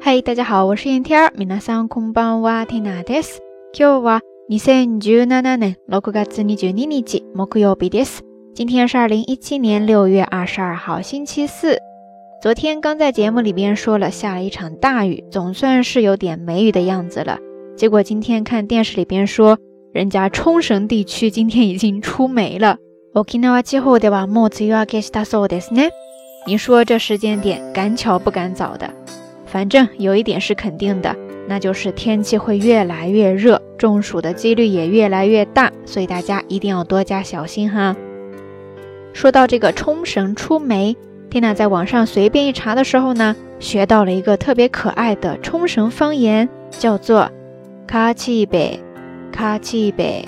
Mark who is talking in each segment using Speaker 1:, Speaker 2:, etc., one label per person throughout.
Speaker 1: 嗨，大家好，我是燕天儿。皆さんこんばんは、ティナです。今日は二千十七年六月二十二日木曜日です。今天是二零一七年六月二十二号，星期四。昨天刚在节目里边说了下了一场大雨，总算是有点梅雨的样子了。结果今天看电视里边说，人家冲绳地区今天已经出梅了。沖縄地方ではもう梅雨明けしたそうですね。你说这时间点赶巧不赶早的？ 反正有一点是肯定的，那就是天气会越来越热，中暑的几率也越来越大，所以大家一定要多加小心哈。说到这个冲绳出梅，缇娜在网上随便一查的时候呢，学到了一个特别可爱的冲绳方言，叫做卡奇贝，卡奇贝，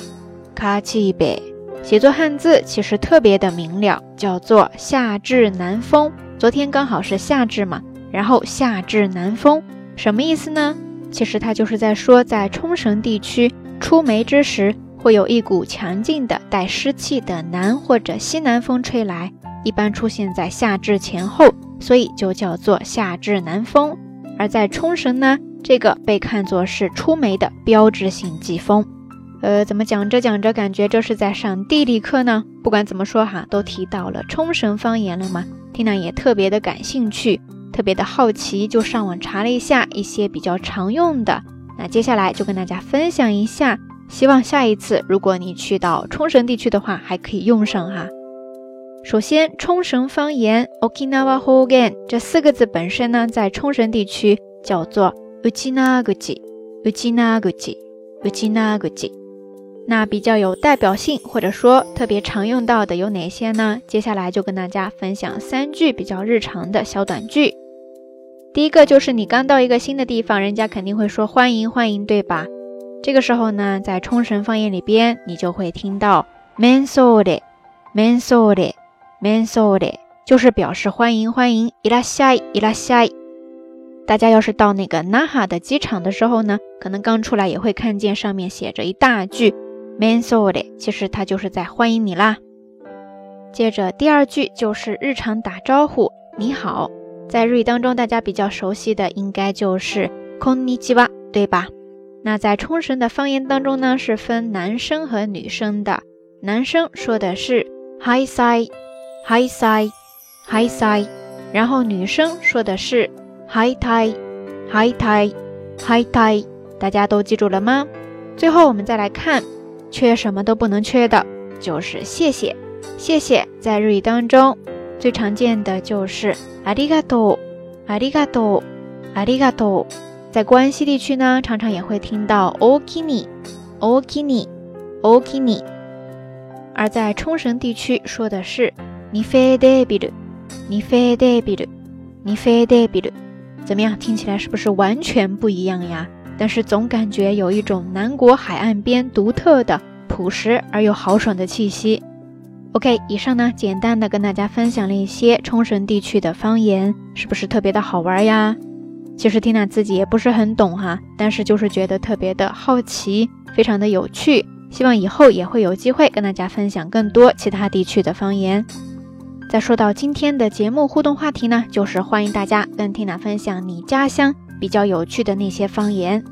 Speaker 1: 卡奇贝。写作汉字其实特别的明了，叫做夏至南风。昨天刚好是夏至嘛。然后夏至南风什么意思呢？其实它就是在说，在冲绳地区出梅之时，会有一股强劲的带湿气的南或者西南风吹来，一般出现在夏至前后，所以就叫做夏至南风。而在冲绳呢，这个被看作是出梅的标志性季风。呃，怎么讲着讲着，感觉这是在上地理课呢？不管怎么说哈，都提到了冲绳方言了嘛，听娜也特别的感兴趣。特别的好奇，就上网查了一下一些比较常用的。那接下来就跟大家分享一下，希望下一次如果你去到冲绳地区的话，还可以用上哈。首先，冲绳方言 Okinawa Hogan 这四个字本身呢，在冲绳地区叫做 Uchinaguchi，Uchinaguchi，Uchinaguchi。那比较有代表性或者说特别常用到的有哪些呢？接下来就跟大家分享三句比较日常的小短句。第一个就是你刚到一个新的地方，人家肯定会说欢迎欢迎，对吧？这个时候呢，在冲绳方言里边，你就会听到 mensore，mensore，mensore，就是表示欢迎欢迎。伊拉西伊拉西。大家要是到那个那哈的机场的时候呢，可能刚出来也会看见上面写着一大句 mensore，其实它就是在欢迎你啦。接着第二句就是日常打招呼，你好。在日语当中，大家比较熟悉的应该就是こんにちは，对吧？那在冲绳的方言当中呢，是分男生和女生的。男生说的是 hi sai hi sai hi sai，然后女生说的是 hi tai hi tai hi tai，大家都记住了吗？最后我们再来看，缺什么都不能缺的，就是谢谢。谢谢在日语当中。 最常见的就是ありがとう、ありがとう、ありがとう。在关西地区呢，常常也会听到おきに、おきに、おきに。而在冲绳地区说的是にフェデビル、にフェデビル、にフェデビル。怎么样？听起来是不是完全不一样呀？但是总感觉有一种南国海岸边独特的朴实而又豪爽的气息。 OK，以上呢，简单的跟大家分享了一些冲绳地区的方言，是不是特别的好玩呀？其实缇娜自己也不是很懂哈，但是就是觉得特别的好奇，非常的有趣。希望以后也会有机会跟大家分享更多其他地区的方言。再说到今天的节目互动话题呢，就是欢迎大家跟缇娜分享你家乡比较有趣的那些方言。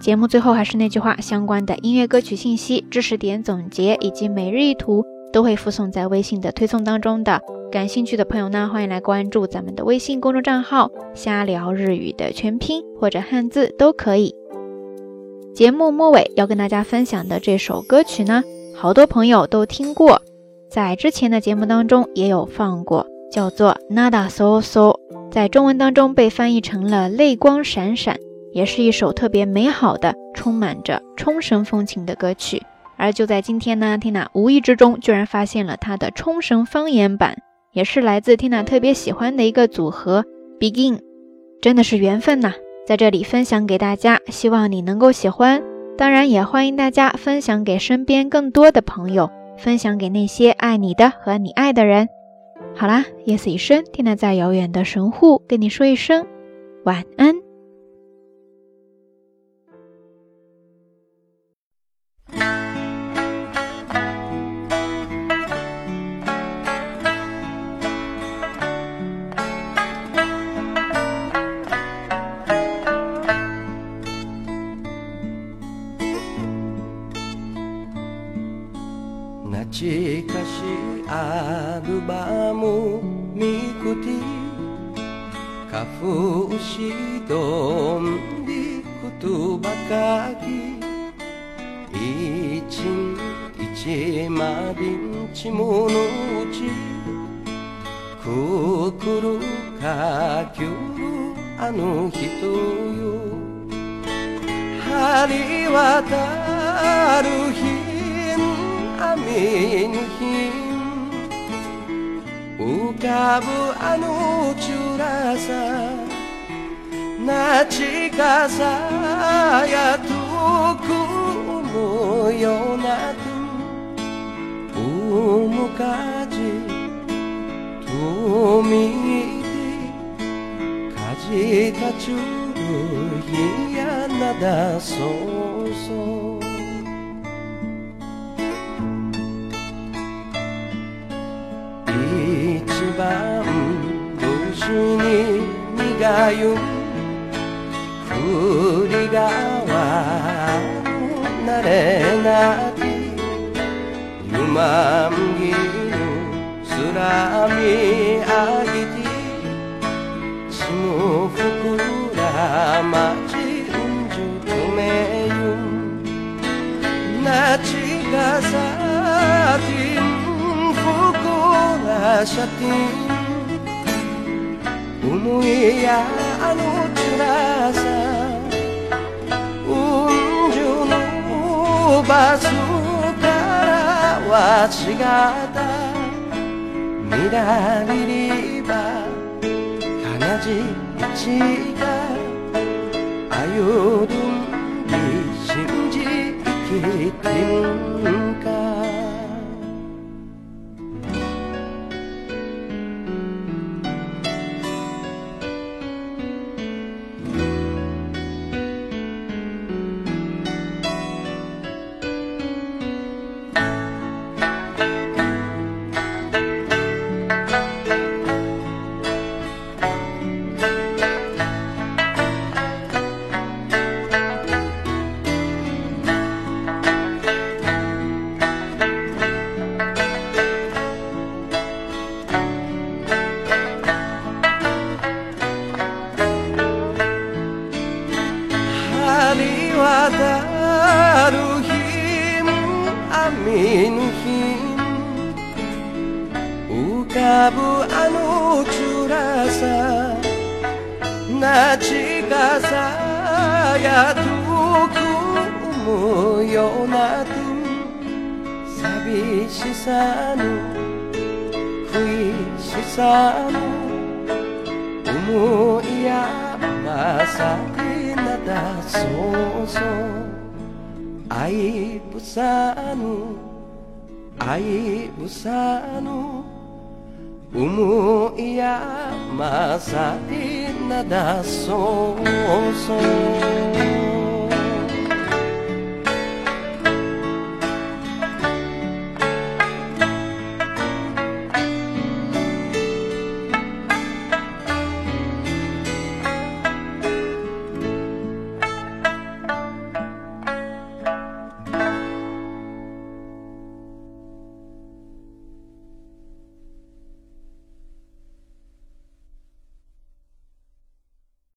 Speaker 1: 节目最后还是那句话，相关的音乐歌曲信息、知识点总结以及每日一图。都会附送在微信的推送当中的。感兴趣的朋友呢，欢迎来关注咱们的微信公众账号“瞎聊日语”的全拼或者汉字都可以。节目末尾要跟大家分享的这首歌曲呢，好多朋友都听过，在之前的节目当中也有放过，叫做 Nada So So，在中文当中被翻译成了“泪光闪闪”，也是一首特别美好的、充满着冲绳风情的歌曲。而就在今天呢，Tina 无意之中居然发现了他的冲绳方言版，也是来自 Tina 特别喜欢的一个组合 Begin，真的是缘分呐！在这里分享给大家，希望你能够喜欢。当然也欢迎大家分享给身边更多的朋友，分享给那些爱你的和你爱的人。好啦，夜色已深，Tina 在遥远的神户跟你说一声晚安。
Speaker 2: しかしアルバム見くてかふしどんりことばか 雨の日浮かぶあのチラさなちかさやとく思うようなとうかじとみてかじたちゅるひやなだそうそう一番無事に苦ゆ振り川慣れなきゆまんぎぬすらみあぎてちむふくらまちうんじゅとめゆなちがさき lasciati umuia a nutrasa un giorno bazooka wa chigata miragiriba kanaji chiga ayudum ni shinji kikimu ぶあの辛さなちかさやとく思うようなと寂しさの悔しさの思いやまさでなだそうそう。愛ぶさぬ愛ぶさぬ。思いやまさになだそうそう。